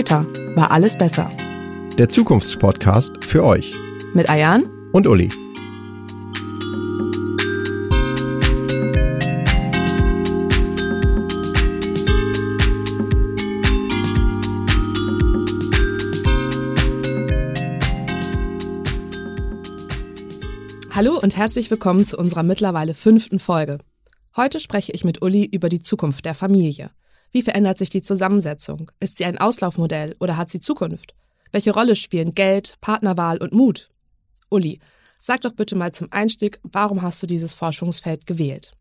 Später war alles besser. Der Zukunftspodcast für euch. Mit Ayan und Uli. Hallo und herzlich willkommen zu unserer mittlerweile fünften Folge. Heute spreche ich mit Uli über die Zukunft der Familie. Wie verändert sich die Zusammensetzung? Ist sie ein Auslaufmodell oder hat sie Zukunft? Welche Rolle spielen Geld, Partnerwahl und Mut? Uli, sag doch bitte mal zum Einstieg, warum hast du dieses Forschungsfeld gewählt?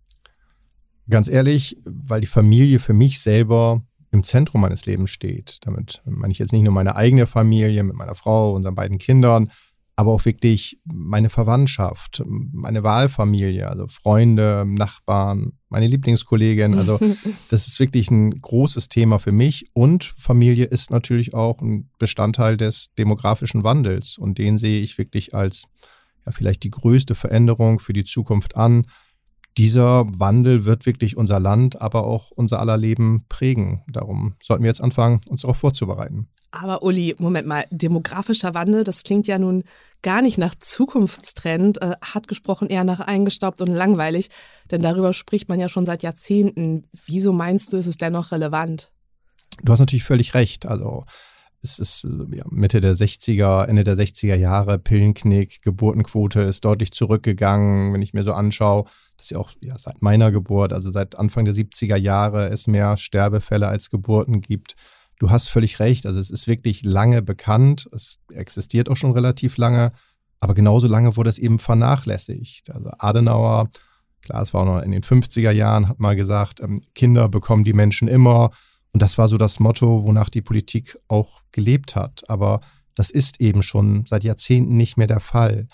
Ganz ehrlich, weil die Familie für mich selber im Zentrum meines Lebens steht. Damit meine ich jetzt nicht nur meine eigene Familie mit meiner Frau, unseren beiden Kindern, aber auch wirklich meine Verwandtschaft, meine Wahlfamilie, also Freunde, Nachbarn, meine Lieblingskollegin. Also das ist wirklich ein großes Thema für mich. Und Familie ist natürlich auch ein Bestandteil des demografischen Wandels. Und den sehe ich wirklich als ja, vielleicht die größte Veränderung für die Zukunft an dieser Wandel wird wirklich unser Land, aber auch unser aller Leben prägen. Darum sollten wir jetzt anfangen, uns darauf vorzubereiten. Aber Uli, Moment mal, demografischer Wandel, das klingt ja nun gar nicht nach Zukunftstrend, äh, hat gesprochen eher nach eingestaubt und langweilig, denn darüber spricht man ja schon seit Jahrzehnten. Wieso meinst du, ist es dennoch relevant? Du hast natürlich völlig recht. Also es ist ja, Mitte der 60er, Ende der 60er Jahre, Pillenknick, Geburtenquote ist deutlich zurückgegangen, wenn ich mir so anschaue dass ja auch ja, seit meiner Geburt, also seit Anfang der 70er Jahre, es mehr Sterbefälle als Geburten gibt. Du hast völlig recht, also es ist wirklich lange bekannt, es existiert auch schon relativ lange, aber genauso lange wurde es eben vernachlässigt. Also Adenauer, klar, es war auch noch in den 50er Jahren, hat mal gesagt, ähm, Kinder bekommen die Menschen immer. Und das war so das Motto, wonach die Politik auch gelebt hat. Aber das ist eben schon seit Jahrzehnten nicht mehr der Fall.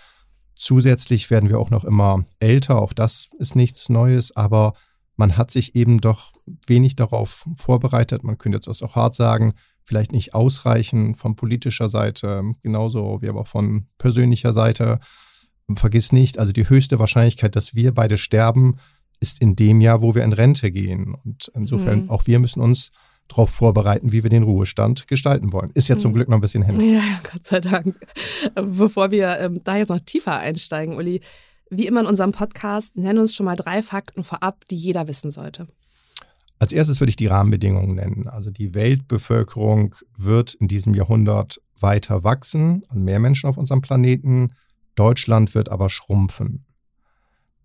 Zusätzlich werden wir auch noch immer älter, auch das ist nichts Neues, aber man hat sich eben doch wenig darauf vorbereitet. Man könnte jetzt auch hart sagen, vielleicht nicht ausreichend von politischer Seite, genauso wie aber auch von persönlicher Seite. Vergiss nicht, also die höchste Wahrscheinlichkeit, dass wir beide sterben, ist in dem Jahr, wo wir in Rente gehen. Und insofern, mhm. auch wir müssen uns darauf vorbereiten, wie wir den Ruhestand gestalten wollen. Ist ja zum mhm. Glück noch ein bisschen hin. Ja, Gott sei Dank. Bevor wir ähm, da jetzt noch tiefer einsteigen, Uli, wie immer in unserem Podcast, nennen uns schon mal drei Fakten vorab, die jeder wissen sollte. Als erstes würde ich die Rahmenbedingungen nennen. Also die Weltbevölkerung wird in diesem Jahrhundert weiter wachsen, also mehr Menschen auf unserem Planeten. Deutschland wird aber schrumpfen.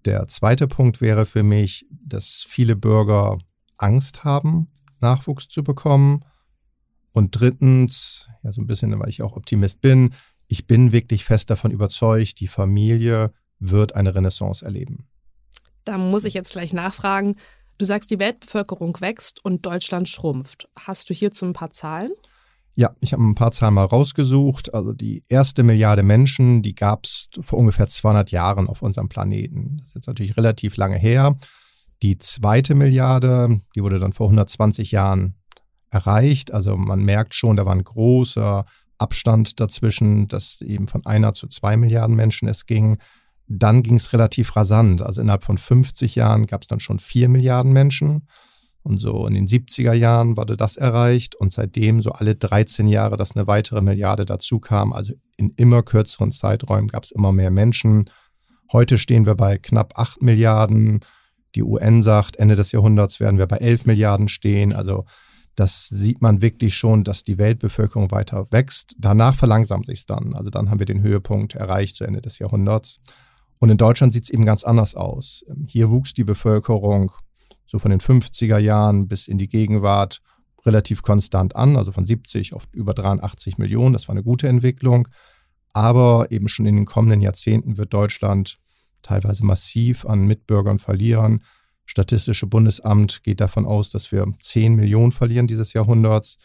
Der zweite Punkt wäre für mich, dass viele Bürger Angst haben Nachwuchs zu bekommen. Und drittens, ja, so ein bisschen, weil ich auch Optimist bin, ich bin wirklich fest davon überzeugt, die Familie wird eine Renaissance erleben. Da muss ich jetzt gleich nachfragen. Du sagst, die Weltbevölkerung wächst und Deutschland schrumpft. Hast du hierzu ein paar Zahlen? Ja, ich habe ein paar Zahlen mal rausgesucht. Also die erste Milliarde Menschen, die gab es vor ungefähr 200 Jahren auf unserem Planeten. Das ist jetzt natürlich relativ lange her. Die zweite Milliarde, die wurde dann vor 120 Jahren erreicht. Also man merkt schon, da war ein großer Abstand dazwischen, dass eben von einer zu zwei Milliarden Menschen es ging. Dann ging es relativ rasant. Also innerhalb von 50 Jahren gab es dann schon vier Milliarden Menschen. Und so in den 70er Jahren wurde das erreicht und seitdem so alle 13 Jahre, dass eine weitere Milliarde dazu kam. Also in immer kürzeren Zeiträumen gab es immer mehr Menschen. Heute stehen wir bei knapp 8 Milliarden. Die UN sagt, Ende des Jahrhunderts werden wir bei 11 Milliarden stehen. Also das sieht man wirklich schon, dass die Weltbevölkerung weiter wächst. Danach verlangsamt sich es dann. Also dann haben wir den Höhepunkt erreicht zu Ende des Jahrhunderts. Und in Deutschland sieht es eben ganz anders aus. Hier wuchs die Bevölkerung so von den 50er Jahren bis in die Gegenwart relativ konstant an, also von 70 auf über 83 Millionen. Das war eine gute Entwicklung. Aber eben schon in den kommenden Jahrzehnten wird Deutschland teilweise massiv an Mitbürgern verlieren. Statistische Bundesamt geht davon aus, dass wir 10 Millionen verlieren dieses Jahrhunderts.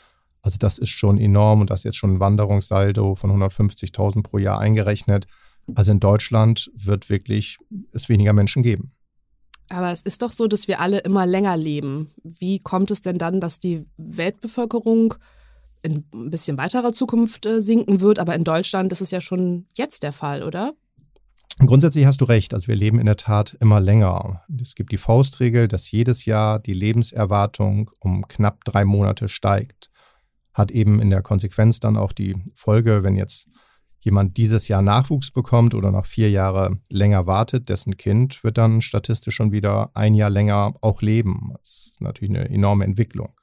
Also das ist schon enorm und das ist jetzt schon ein Wanderungssaldo von 150.000 pro Jahr eingerechnet. Also in Deutschland wird wirklich es weniger Menschen geben. Aber es ist doch so, dass wir alle immer länger leben. Wie kommt es denn dann, dass die Weltbevölkerung in ein bisschen weiterer Zukunft äh, sinken wird? Aber in Deutschland ist es ja schon jetzt der Fall, oder? Grundsätzlich hast du recht. Also wir leben in der Tat immer länger. Es gibt die Faustregel, dass jedes Jahr die Lebenserwartung um knapp drei Monate steigt. hat eben in der Konsequenz dann auch die Folge, wenn jetzt jemand dieses Jahr Nachwuchs bekommt oder noch vier Jahre länger wartet, dessen Kind wird dann statistisch schon wieder ein Jahr länger auch leben. Das ist natürlich eine enorme Entwicklung.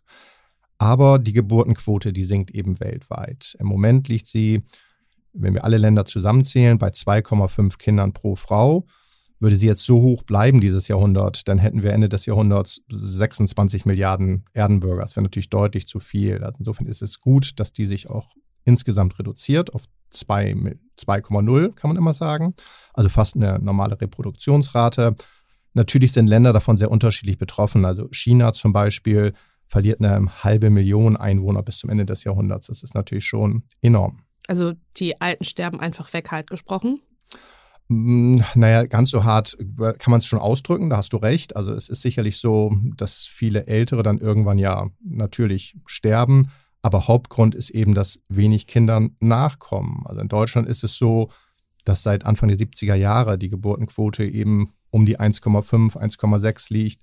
Aber die Geburtenquote, die sinkt eben weltweit. Im Moment liegt sie, wenn wir alle Länder zusammenzählen, bei 2,5 Kindern pro Frau. Würde sie jetzt so hoch bleiben dieses Jahrhundert, dann hätten wir Ende des Jahrhunderts 26 Milliarden Erdenbürger. Das wäre natürlich deutlich zu viel. Also insofern ist es gut, dass die sich auch insgesamt reduziert auf 2,0, kann man immer sagen. Also fast eine normale Reproduktionsrate. Natürlich sind Länder davon sehr unterschiedlich betroffen. Also China zum Beispiel verliert eine halbe Million Einwohner bis zum Ende des Jahrhunderts. Das ist natürlich schon enorm. Also die Alten sterben einfach weg, halt gesprochen? Mm, naja, ganz so hart kann man es schon ausdrücken, da hast du recht. Also es ist sicherlich so, dass viele Ältere dann irgendwann ja natürlich sterben. Aber Hauptgrund ist eben, dass wenig Kinder nachkommen. Also in Deutschland ist es so, dass seit Anfang der 70er Jahre die Geburtenquote eben um die 1,5, 1,6 liegt.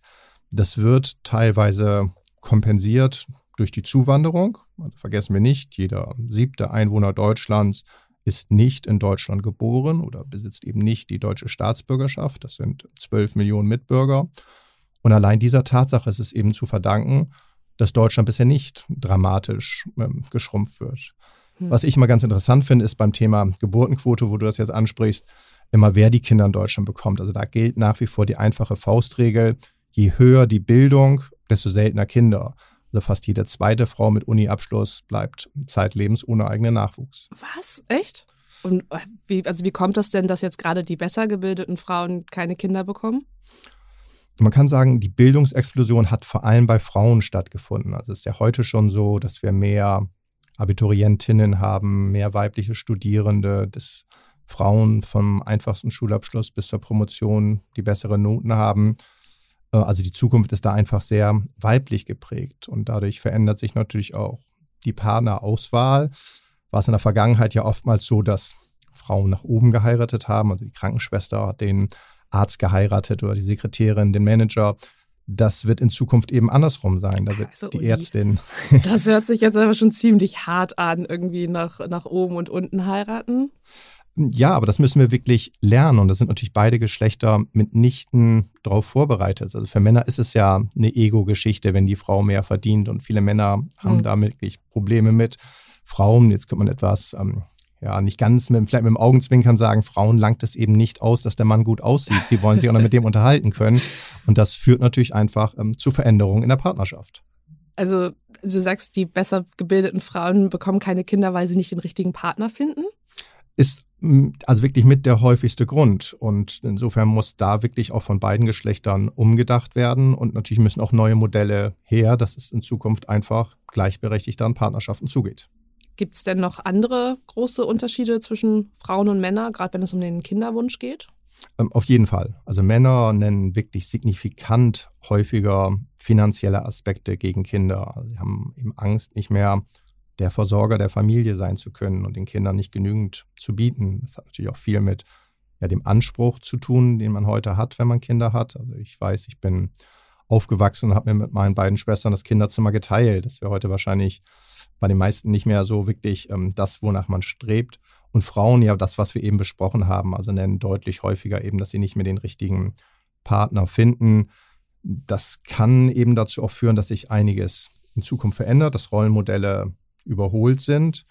Das wird teilweise kompensiert durch die Zuwanderung. Also vergessen wir nicht, jeder siebte Einwohner Deutschlands ist nicht in Deutschland geboren oder besitzt eben nicht die deutsche Staatsbürgerschaft. Das sind 12 Millionen Mitbürger. Und allein dieser Tatsache ist es eben zu verdanken, dass Deutschland bisher nicht dramatisch ähm, geschrumpft wird. Hm. Was ich immer ganz interessant finde, ist beim Thema Geburtenquote, wo du das jetzt ansprichst, immer wer die Kinder in Deutschland bekommt. Also da gilt nach wie vor die einfache Faustregel, je höher die Bildung, desto seltener Kinder. Also fast jede zweite Frau mit Uni-Abschluss bleibt zeitlebens ohne eigenen Nachwuchs. Was? Echt? Und äh, wie, also wie kommt das denn, dass jetzt gerade die besser gebildeten Frauen keine Kinder bekommen? Man kann sagen, die Bildungsexplosion hat vor allem bei Frauen stattgefunden. Also es ist ja heute schon so, dass wir mehr Abiturientinnen haben, mehr weibliche Studierende, dass Frauen vom einfachsten Schulabschluss bis zur Promotion die besseren Noten haben. Äh, also die Zukunft ist da einfach sehr weiblich geprägt und dadurch verändert sich natürlich auch die Partnerauswahl. War es in der Vergangenheit ja oftmals so, dass Frauen nach oben geheiratet haben, also die Krankenschwester hat den Arzt geheiratet oder die Sekretärin den Manager. Das wird in Zukunft eben andersrum sein. Da wird also, die Ärztin. Das hört sich jetzt aber schon ziemlich hart an, irgendwie nach, nach oben und unten heiraten. Ja, aber das müssen wir wirklich lernen. Und da sind natürlich beide Geschlechter mitnichten darauf vorbereitet. Also für Männer ist es ja eine Ego-Geschichte, wenn die Frau mehr verdient. Und viele Männer haben mhm. da wirklich Probleme mit. Frauen, jetzt könnte man etwas, ähm, ja, nicht ganz mit, vielleicht mit dem Augenzwinkern sagen, Frauen langt es eben nicht aus, dass der Mann gut aussieht. Sie wollen sich auch noch mit dem unterhalten können. Und das führt natürlich einfach ähm, zu Veränderungen in der Partnerschaft. Also du sagst, die besser gebildeten Frauen bekommen keine Kinder, weil sie nicht den richtigen Partner finden? Ist also wirklich mit der häufigste Grund. Und insofern muss da wirklich auch von beiden Geschlechtern umgedacht werden. Und natürlich müssen auch neue Modelle her, dass es in Zukunft einfach gleichberechtigter an Partnerschaften zugeht. Gibt es denn noch andere große Unterschiede zwischen Frauen und Männern, gerade wenn es um den Kinderwunsch geht? Ähm, auf jeden Fall. Also Männer nennen wirklich signifikant häufiger finanzielle Aspekte gegen Kinder. Sie haben eben Angst, nicht mehr der Versorger der Familie sein zu können und den Kindern nicht genügend zu bieten. Das hat natürlich auch viel mit ja, dem Anspruch zu tun, den man heute hat, wenn man Kinder hat. Also ich weiß, ich bin aufgewachsen und habe mir mit meinen beiden Schwestern das Kinderzimmer geteilt. Das wäre heute wahrscheinlich bei den meisten nicht mehr so wirklich ähm, das, wonach man strebt. Und Frauen ja das, was wir eben besprochen haben, also nennen deutlich häufiger eben, dass sie nicht mehr den richtigen Partner finden. Das kann eben dazu auch führen, dass sich einiges in Zukunft verändert, dass Rollenmodelle überholt sind,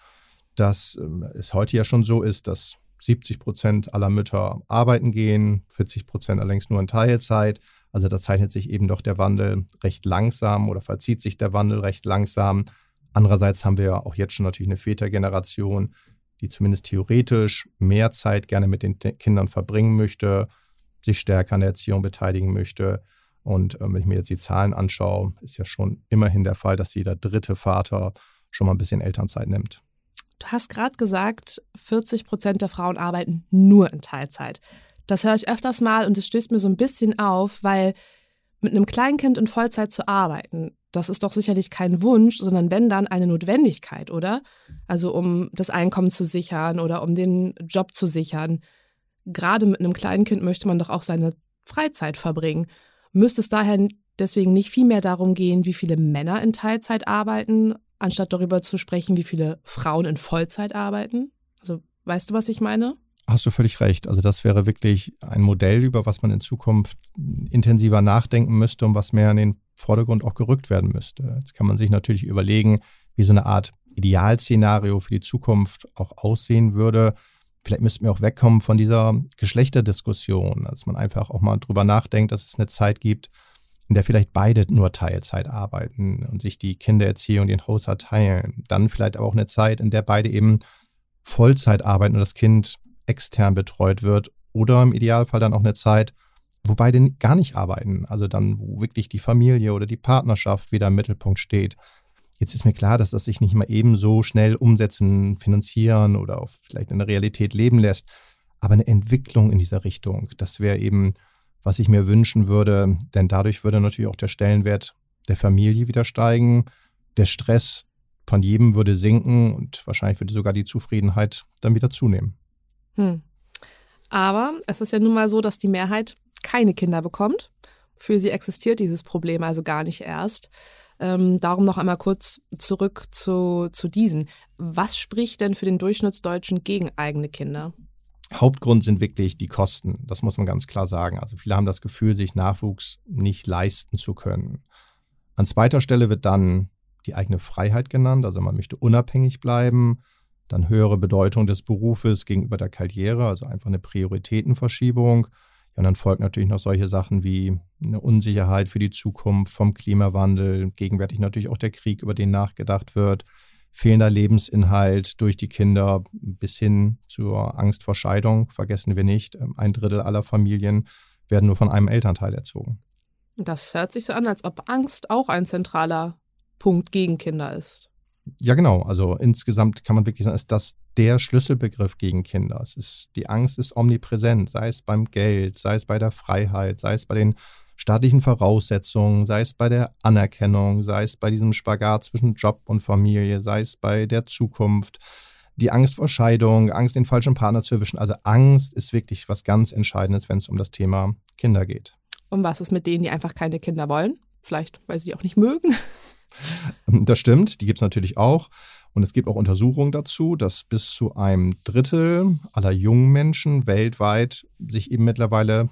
dass ähm, es heute ja schon so ist, dass 70 Prozent aller Mütter arbeiten gehen, 40 Prozent allerdings nur in Teilzeit. Also da zeichnet sich eben doch der Wandel recht langsam oder verzieht sich der Wandel recht langsam. Andererseits haben wir ja auch jetzt schon natürlich eine Vätergeneration, die zumindest theoretisch mehr Zeit gerne mit den Kindern verbringen möchte, sich stärker an der Erziehung beteiligen möchte. Und äh, wenn ich mir jetzt die Zahlen anschaue, ist ja schon immerhin der Fall, dass jeder dritte Vater schon mal ein bisschen Elternzeit nimmt. Du hast gerade gesagt, 40 Prozent der Frauen arbeiten nur in Teilzeit. Das höre ich öfters mal und es stößt mir so ein bisschen auf, weil mit einem Kleinkind in Vollzeit zu arbeiten, das ist doch sicherlich kein Wunsch, sondern wenn dann eine Notwendigkeit, oder? Also um das Einkommen zu sichern oder um den Job zu sichern. Gerade mit einem Kleinkind möchte man doch auch seine Freizeit verbringen. Müsste es daher deswegen nicht viel mehr darum gehen, wie viele Männer in Teilzeit arbeiten, anstatt darüber zu sprechen, wie viele Frauen in Vollzeit arbeiten? Also weißt du, was ich meine? Hast du völlig recht. Also das wäre wirklich ein Modell, über was man in Zukunft intensiver nachdenken müsste und was mehr in den Vordergrund auch gerückt werden müsste. Jetzt kann man sich natürlich überlegen, wie so eine Art Idealszenario für die Zukunft auch aussehen würde. Vielleicht müssten wir auch wegkommen von dieser Geschlechterdiskussion, dass man einfach auch mal drüber nachdenkt, dass es eine Zeit gibt, in der vielleicht beide nur Teilzeit arbeiten und sich die Kindererziehung, den Haushalt teilen. Dann vielleicht aber auch eine Zeit, in der beide eben Vollzeit arbeiten und das Kind extern betreut wird. Oder im Idealfall dann auch eine Zeit, wo beide gar nicht arbeiten. Also dann, wo wirklich die Familie oder die Partnerschaft wieder im Mittelpunkt steht. Jetzt ist mir klar, dass das sich nicht mal eben so schnell umsetzen, finanzieren oder auch vielleicht in der Realität leben lässt. Aber eine Entwicklung in dieser Richtung, das wäre eben, was ich mir wünschen würde, denn dadurch würde natürlich auch der Stellenwert der Familie wieder steigen. Der Stress von jedem würde sinken und wahrscheinlich würde sogar die Zufriedenheit dann wieder zunehmen. Hm. Aber es ist ja nun mal so, dass die Mehrheit keine Kinder bekommt. Für sie existiert dieses Problem also gar nicht erst. Ähm, darum noch einmal kurz zurück zu, zu diesen. Was spricht denn für den Durchschnittsdeutschen gegen eigene Kinder? Hauptgrund sind wirklich die Kosten. Das muss man ganz klar sagen. Also viele haben das Gefühl, sich Nachwuchs nicht leisten zu können. An zweiter Stelle wird dann die eigene Freiheit genannt. Also man möchte unabhängig bleiben. Dann höhere Bedeutung des Berufes gegenüber der Karriere, also einfach eine Prioritätenverschiebung. Ja, und dann folgt natürlich noch solche Sachen wie eine Unsicherheit für die Zukunft vom Klimawandel, gegenwärtig natürlich auch der Krieg, über den nachgedacht wird, fehlender Lebensinhalt durch die Kinder bis hin zur Angst vor Scheidung. Vergessen wir nicht, ähm, ein Drittel aller Familien werden nur von einem Elternteil erzogen. Das hört sich so an, als ob Angst auch ein zentraler Punkt gegen Kinder ist. Ja, genau. Also insgesamt kann man wirklich sagen, ist das der Schlüsselbegriff gegen Kinder. Es ist, die Angst ist omnipräsent, sei es beim Geld, sei es bei der Freiheit, sei es bei den staatlichen Voraussetzungen, sei es bei der Anerkennung, sei es bei diesem Spagat zwischen Job und Familie, sei es bei der Zukunft. Die Angst vor Scheidung, Angst, den falschen Partner zu erwischen. Also Angst ist wirklich was ganz Entscheidendes, wenn es um das Thema Kinder geht. Und was ist mit denen, die einfach keine Kinder wollen? Vielleicht, weil sie die auch nicht mögen? Das stimmt, die gibt es natürlich auch. Und es gibt auch Untersuchungen dazu, dass bis zu einem Drittel aller jungen Menschen weltweit sich eben mittlerweile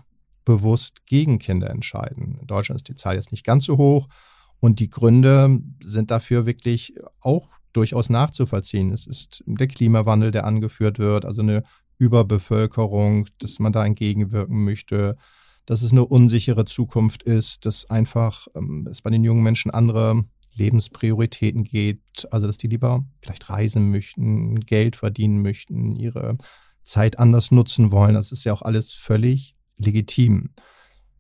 bewusst gegen Kinder entscheiden. In Deutschland ist die Zahl jetzt nicht ganz so hoch. Und die Gründe sind dafür wirklich auch durchaus nachzuvollziehen. Es ist der Klimawandel, der angeführt wird, also eine Überbevölkerung, dass man da entgegenwirken möchte, dass es eine unsichere Zukunft ist, dass einfach ähm, es bei den jungen Menschen andere Lebensprioritäten geht, also dass die lieber vielleicht reisen möchten, Geld verdienen möchten, ihre Zeit anders nutzen wollen. Das ist ja auch alles völlig legitim.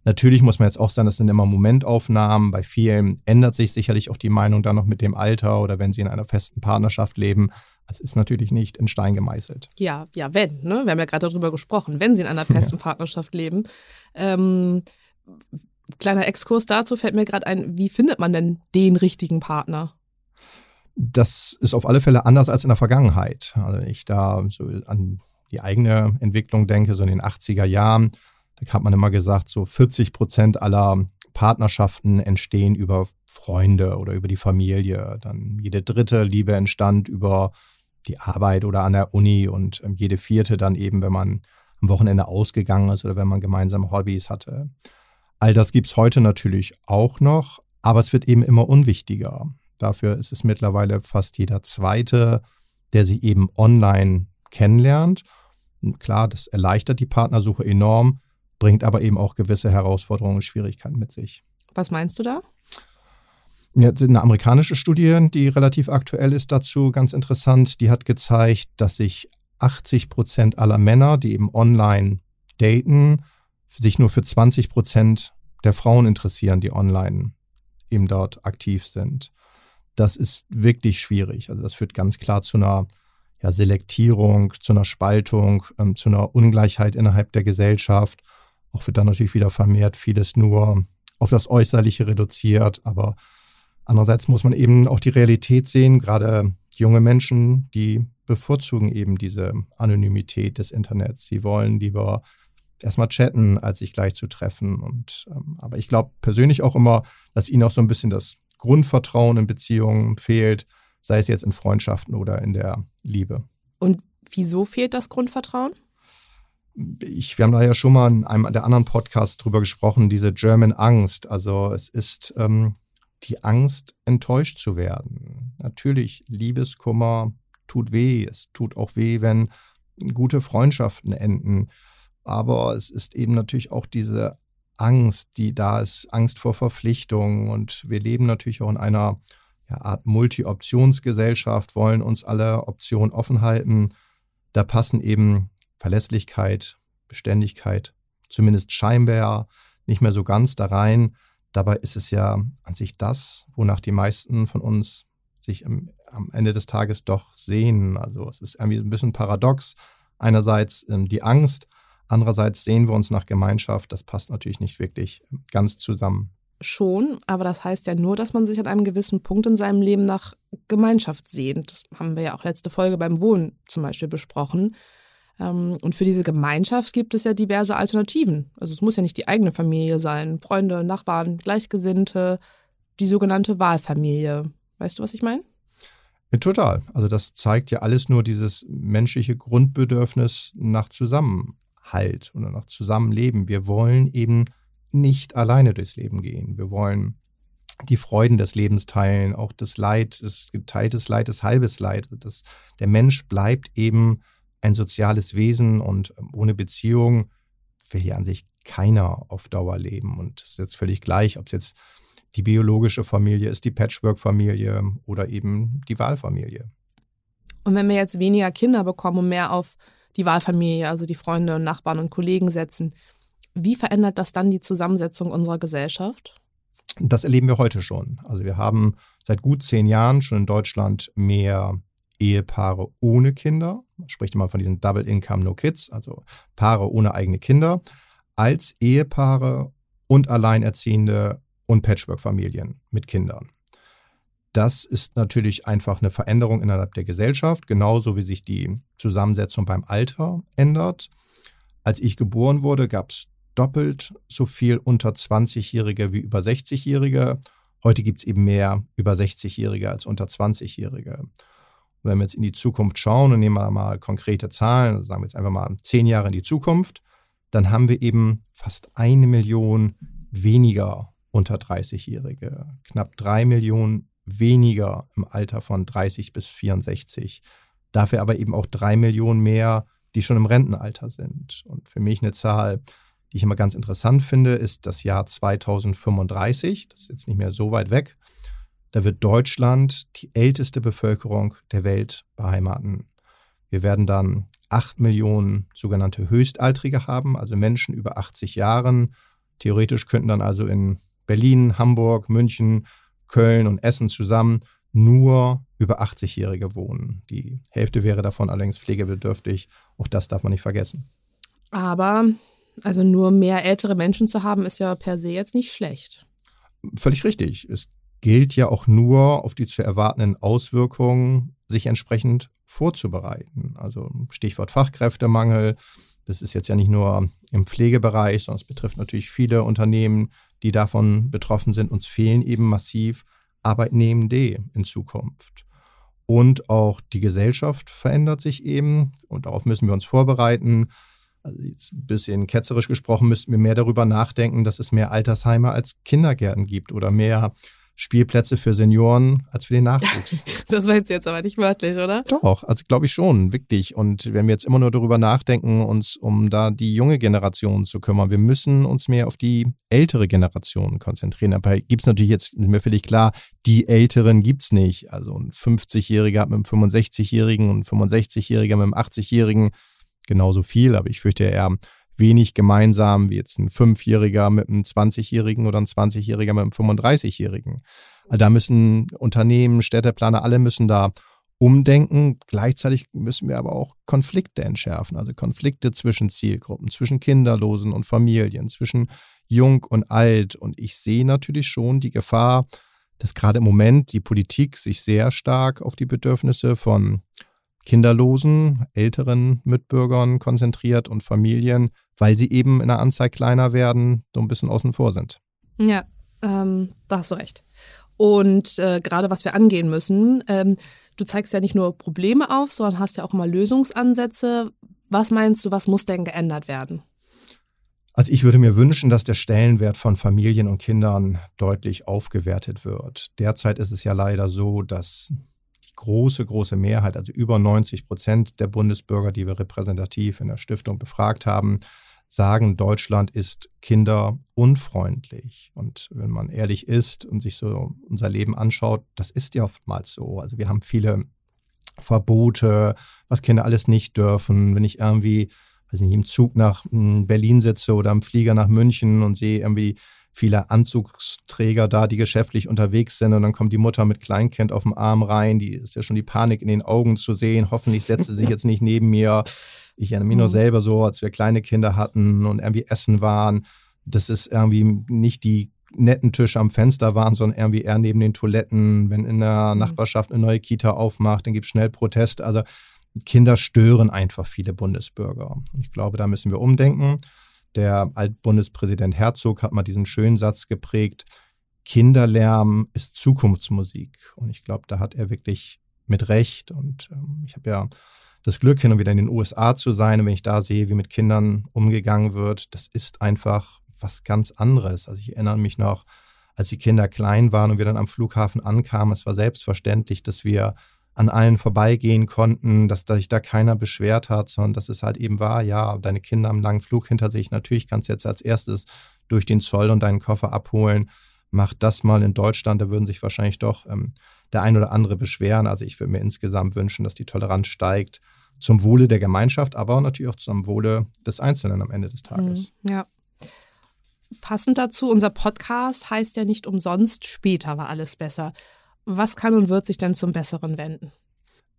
Natürlich muss man jetzt auch sagen, das sind immer Momentaufnahmen. Bei vielen ändert sich sicherlich auch die Meinung dann noch mit dem Alter oder wenn sie in einer festen Partnerschaft leben. Das ist natürlich nicht in Stein gemeißelt. Ja, ja, wenn. Ne? Wir haben ja gerade darüber gesprochen, wenn sie in einer festen ja. Partnerschaft leben. Ähm, Kleiner Exkurs dazu fällt mir gerade ein, wie findet man denn den richtigen Partner? Das ist auf alle Fälle anders als in der Vergangenheit. Also ich da so an die eigene Entwicklung denke, so in den 80er Jahren, da hat man immer gesagt, so 40 Prozent aller Partnerschaften entstehen über Freunde oder über die Familie. Dann jede dritte Liebe entstand über die Arbeit oder an der Uni und ähm, jede vierte dann eben, wenn man am Wochenende ausgegangen ist oder wenn man gemeinsame Hobbys hatte. All das gibt es heute natürlich auch noch, aber es wird eben immer unwichtiger. Dafür ist es mittlerweile fast jeder Zweite, der sich eben online kennenlernt. Klar, das erleichtert die Partnersuche enorm, bringt aber eben auch gewisse Herausforderungen und Schwierigkeiten mit sich. Was meinst du da? Ja, eine amerikanische Studie, die relativ aktuell ist dazu, ganz interessant, die hat gezeigt, dass sich 80 Prozent aller Männer, die eben online daten, sich nur für 20 Prozent der Frauen interessieren, die online eben dort aktiv sind. Das ist wirklich schwierig. Also das führt ganz klar zu einer ja, Selektierung, zu einer Spaltung, ähm, zu einer Ungleichheit innerhalb der Gesellschaft. Auch wird dann natürlich wieder vermehrt vieles nur auf das Äußerliche reduziert. Aber andererseits muss man eben auch die Realität sehen. Gerade junge Menschen, die bevorzugen eben diese Anonymität des Internets. Sie wollen lieber erstmal chatten, als sich gleich zu treffen. Und ähm, aber ich glaube persönlich auch immer, dass ihnen auch so ein bisschen das Grundvertrauen in Beziehungen fehlt, sei es jetzt in Freundschaften oder in der Liebe. Und wieso fehlt das Grundvertrauen? Ich, wir haben da ja schon mal in einem der anderen Podcasts drüber gesprochen, diese German Angst. Also es ist ähm, die Angst, enttäuscht zu werden. Natürlich, Liebeskummer tut weh. Es tut auch weh, wenn gute Freundschaften enden. Aber es ist eben natürlich auch diese Angst, die da ist, Angst vor Verpflichtungen. Und wir leben natürlich auch in einer ja, Art Multi-Optionsgesellschaft, wollen uns alle Optionen offen halten. Da passen eben Verlässlichkeit, Beständigkeit, zumindest scheinbar nicht mehr so ganz da rein. Dabei ist es ja an sich das, wonach die meisten von uns sich im, am Ende des Tages doch sehen. Also es ist irgendwie ein bisschen paradox. Einerseits ähm, die Angst, andererseits sehen wir uns nach Gemeinschaft. Das passt natürlich nicht wirklich ganz zusammen. Schon, aber das heißt ja nur, dass man sich an einem gewissen Punkt in seinem Leben nach Gemeinschaft sehnt. Das haben wir ja auch letzte Folge beim Wohnen zum Beispiel besprochen. Ähm, und für diese Gemeinschaft gibt es ja diverse Alternativen. Also es muss ja nicht die eigene Familie sein. Freunde, Nachbarn, Gleichgesinnte, die sogenannte Wahlfamilie. Weißt du, was ich meine? Total. Also das zeigt ja alles nur dieses menschliche Grundbedürfnis nach Zusammenhalt oder nach Zusammenleben. Wir wollen eben nicht alleine durchs Leben gehen. Wir wollen die Freuden des Lebens teilen, auch das Leid, das geteiltes Leid, das halbes Leid. Das, der Mensch bleibt eben ein soziales Wesen und ähm, ohne Beziehung will hier an sich keiner auf Dauer leben. Und es ist jetzt völlig gleich, ob es jetzt die biologische Familie ist, die Patchwork-Familie oder eben die Wahlfamilie. Und wenn wir jetzt weniger Kinder bekommen und mehr auf die Wahlfamilie, also die Freunde und Nachbarn und Kollegen setzen, wie verändert das dann die Zusammensetzung unserer Gesellschaft? Das erleben wir heute schon. Also wir haben seit gut zehn Jahren schon in Deutschland mehr Ehepaare ohne Kinder, man spricht immer von diesen Double Income No Kids, also Paare ohne eigene Kinder, als Ehepaare und Alleinerziehende und Patchwork-Familien mit Kindern. Das ist natürlich einfach eine Veränderung innerhalb der Gesellschaft, genauso wie sich die Zusammensetzung beim Alter ändert. Als ich geboren wurde, gab es doppelt so viel unter 20-Jährige wie über 60-Jährige. Heute gibt es eben mehr über 60-Jährige als unter 20-Jährige. Wenn wir jetzt in die Zukunft schauen und nehmen wir mal konkrete Zahlen, also sagen wir jetzt einfach mal zehn Jahre in die Zukunft, dann haben wir eben fast eine Million weniger unter 30-Jährige, knapp drei Millionen weniger im Alter von 30 bis 64. Dafür aber eben auch drei Millionen mehr, die schon im Rentenalter sind. Und für mich eine Zahl, die ich immer ganz interessant finde, ist das Jahr 2035. Das ist jetzt nicht mehr so weit weg. Da wird Deutschland die älteste Bevölkerung der Welt beheimaten. Wir werden dann acht Millionen sogenannte Höchstaltrige haben, also Menschen über 80 Jahren. Theoretisch könnten dann also in Berlin, Hamburg, München, Köln und Essen zusammen nur über 80-Jährige wohnen. Die Hälfte wäre davon allerdings pflegebedürftig. Auch das darf man nicht vergessen. Aber also nur mehr ältere Menschen zu haben, ist ja per se jetzt nicht schlecht. Völlig richtig. Es gilt ja auch nur auf die zu erwartenden Auswirkungen sich entsprechend vorzubereiten. Also Stichwort Fachkräftemangel. Das ist jetzt ja nicht nur im Pflegebereich, sondern es betrifft natürlich viele Unternehmen, die davon betroffen sind. Uns fehlen eben massiv Arbeitnehmende in Zukunft. Und auch die Gesellschaft verändert sich eben und darauf müssen wir uns vorbereiten. Also jetzt ein bisschen ketzerisch gesprochen, müssten wir mehr darüber nachdenken, dass es mehr Altersheime als Kindergärten gibt oder mehr Spielplätze für Senioren als für den Nachwuchs. das war jetzt, jetzt aber nicht wörtlich, oder? Doch, also glaube ich schon, wirklich. Und wenn wir jetzt immer nur darüber nachdenken, uns um da die junge Generation zu kümmern, wir müssen uns mehr auf die ältere Generation konzentrieren. Dabei gibt es natürlich jetzt, ist mir völlig klar, die Älteren gibt es nicht. Also ein 50-Jähriger mit einem 65-Jährigen und ein 65-Jähriger mit einem 80-Jährigen genauso viel, aber ich fürchte eher wenig gemeinsam wie jetzt ein Fünfjähriger mit einem 20-Jährigen oder ein 20-Jähriger mit einem 35-Jährigen. Also da müssen Unternehmen, Städteplaner, alle müssen da umdenken. Gleichzeitig müssen wir aber auch Konflikte entschärfen, also Konflikte zwischen Zielgruppen, zwischen Kinderlosen und Familien, zwischen Jung und Alt. Und ich sehe natürlich schon die Gefahr, dass gerade im Moment die Politik sich sehr stark auf die Bedürfnisse von kinderlosen, älteren Mitbürgern konzentriert und Familien, weil sie eben in der Anzahl kleiner werden, so ein bisschen außen vor sind. Ja, ähm, da hast du recht. und äh, gerade was wir angehen müssen. Ähm, du zeigst ja nicht nur Probleme auf, sondern hast ja auch mal Lösungsansätze. Was meinst du, was muss denn geändert werden? Also ich würde mir wünschen, dass der Stellenwert von Familien und Kindern deutlich aufgewertet wird. Derzeit ist es ja leider so, dass große, große Mehrheit, also über 90 Prozent der Bundesbürger, die wir repräsentativ in der Stiftung befragt haben, sagen, Deutschland ist kinderunfreundlich. Und wenn man ehrlich ist und sich so unser Leben anschaut, das ist ja oftmals so. Also wir haben viele Verbote, was Kinder alles nicht dürfen. Wenn ich irgendwie weiß nicht, im Zug nach hm, Berlin sitze oder im Flieger nach München und sehe irgendwie viele Anzugsträger da, die geschäftlich unterwegs sind und dann kommt die Mutter mit Kleinkind auf dem Arm rein, die ist ja schon die Panik in den Augen zu sehen, hoffentlich setzt sie sich jetzt nicht neben mir. Ich erinnere mich mhm. nur selber so, als wir kleine Kinder hatten und irgendwie essen waren, das ist irgendwie nicht die netten Tische am Fenster waren, sondern irgendwie eher neben den Toiletten. Wenn in der mhm. Nachbarschaft eine neue Kita aufmacht, dann gibt es schnell Protest. Also Kinder stören einfach viele Bundesbürger. Und ich glaube, da müssen wir umdenken. Der Altbundespräsident Herzog hat mal diesen schönen Satz geprägt, Kinderlärm ist Zukunftsmusik. Und ich glaube, da hat er wirklich mit Recht. Und ähm, ich habe ja das Glück, hin und wieder in den USA zu sein. Und wenn ich da sehe, wie mit Kindern umgegangen wird, das ist einfach was ganz anderes. Also ich erinnere mich noch, als die Kinder klein waren und wir dann am Flughafen ankamen, es war selbstverständlich, dass wir an allen vorbeigehen konnten, dass sich da keiner beschwert hat, sondern dass es halt eben war, ja, deine Kinder haben einen langen Flug hinter sich, natürlich kannst du jetzt als erstes durch den Zoll und deinen Koffer abholen. Mach das mal in Deutschland, da würden sich wahrscheinlich doch ähm, der ein oder andere beschweren. Also ich würde mir insgesamt wünschen, dass die Toleranz steigt zum Wohle der Gemeinschaft, aber natürlich auch zum Wohle des Einzelnen am Ende des Tages. Mhm, ja. Passend dazu, unser Podcast heißt ja nicht umsonst, später war alles besser. Was kann und wird sich denn zum Besseren wenden?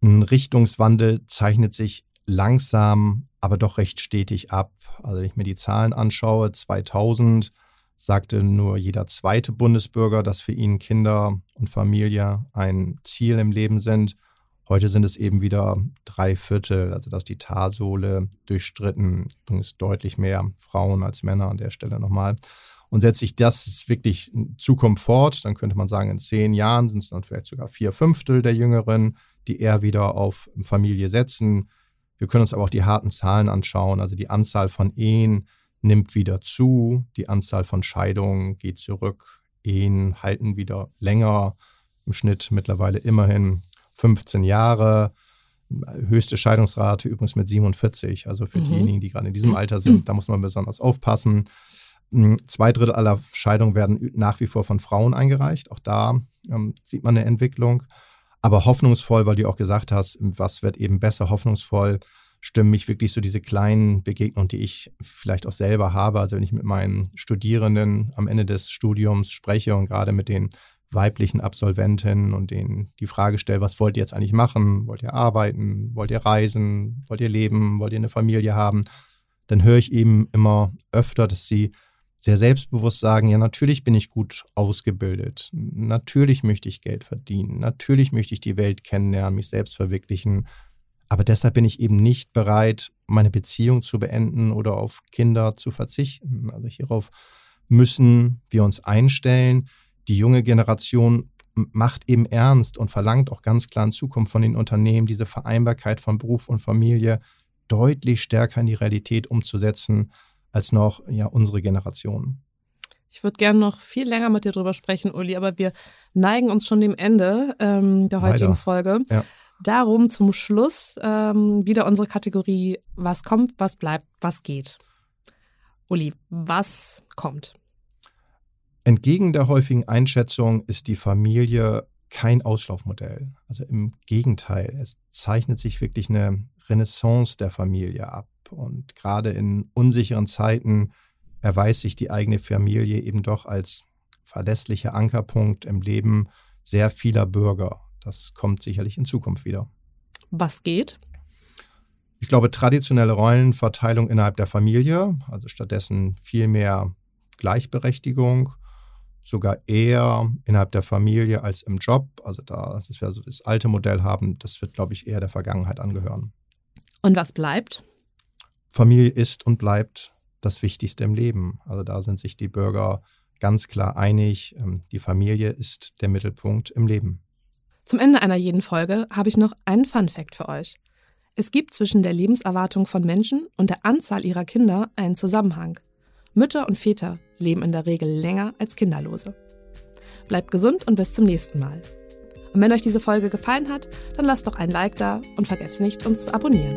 Ein Richtungswandel zeichnet sich langsam, aber doch recht stetig ab. Also wenn ich mir die Zahlen anschaue, 2000 sagte nur jeder zweite Bundesbürger, dass für ihn Kinder und Familie ein Ziel im Leben sind. Heute sind es eben wieder drei Viertel, also dass die Talsohle durchstritten, übrigens deutlich mehr Frauen als Männer an der Stelle nochmal. Und setzt sich das wirklich in Zukunft fort, dann könnte man sagen, in zehn Jahren sind es dann vielleicht sogar vier Fünftel der Jüngeren, die eher wieder auf Familie setzen. Wir können uns aber auch die harten Zahlen anschauen. Also die Anzahl von Ehen nimmt wieder zu, die Anzahl von Scheidungen geht zurück, Ehen halten wieder länger, im Schnitt mittlerweile immerhin 15 Jahre. Höchste Scheidungsrate übrigens mit 47. Also für mhm. diejenigen, die gerade in diesem Alter sind, da muss man besonders aufpassen. Hm, zwei Drittel aller Scheidungen werden nach wie vor von Frauen eingereicht. Auch da ähm, sieht man eine Entwicklung. Aber hoffnungsvoll, weil du auch gesagt hast, was wird eben besser, hoffnungsvoll, stimmen mich wirklich so diese kleinen Begegnungen, die ich vielleicht auch selber habe. Also wenn ich mit meinen Studierenden am Ende des Studiums spreche und gerade mit den weiblichen Absolventinnen und denen die Frage stelle, was wollt ihr jetzt eigentlich machen? Wollt ihr arbeiten? Wollt ihr reisen? Wollt ihr leben? Wollt ihr eine Familie haben? Dann höre ich eben immer öfter, dass sie sehr selbstbewusst sagen, ja, natürlich bin ich gut ausgebildet, natürlich möchte ich Geld verdienen, natürlich möchte ich die Welt kennenlernen, mich selbst verwirklichen, aber deshalb bin ich eben nicht bereit, meine Beziehung zu beenden oder auf Kinder zu verzichten. Also hierauf müssen wir uns einstellen. Die junge Generation macht eben ernst und verlangt auch ganz klar in Zukunft von den Unternehmen, diese Vereinbarkeit von Beruf und Familie deutlich stärker in die Realität umzusetzen als noch ja, unsere Generation. Ich würde gerne noch viel länger mit dir drüber sprechen, Uli, aber wir neigen uns schon dem Ende ähm, der heutigen Leider. Folge. Ja. Darum zum Schluss ähm, wieder unsere Kategorie Was kommt, was bleibt, was geht. Uli, was kommt? Entgegen der häufigen Einschätzung ist die Familie kein Auslaufmodell. Also im Gegenteil, es zeichnet sich wirklich eine Renaissance der Familie ab. Und gerade in unsicheren Zeiten erweist sich die eigene Familie eben doch als verlässlicher Ankerpunkt im Leben sehr vieler Bürger. Das kommt sicherlich in Zukunft wieder. Was geht? Ich glaube, traditionelle Rollenverteilung innerhalb der Familie, also stattdessen viel mehr Gleichberechtigung, sogar eher innerhalb der Familie als im Job. Also da, dass wir so das alte Modell haben, das wird, glaube ich, eher der Vergangenheit angehören. Und was bleibt? Familie ist und bleibt das Wichtigste im Leben. Also da sind sich die Bürger ganz klar einig, ähm, die Familie ist der Mittelpunkt im Leben. Zum Ende einer jeden Folge habe ich noch einen Fun Fact für euch. Es gibt zwischen der Lebenserwartung von Menschen und der Anzahl ihrer Kinder einen Zusammenhang. Mütter und Väter leben in der Regel länger als Kinderlose. Bleibt gesund und bis zum nächsten Mal. Und wenn euch diese Folge gefallen hat, dann lasst doch ein Like da und vergesst nicht, uns zu abonnieren.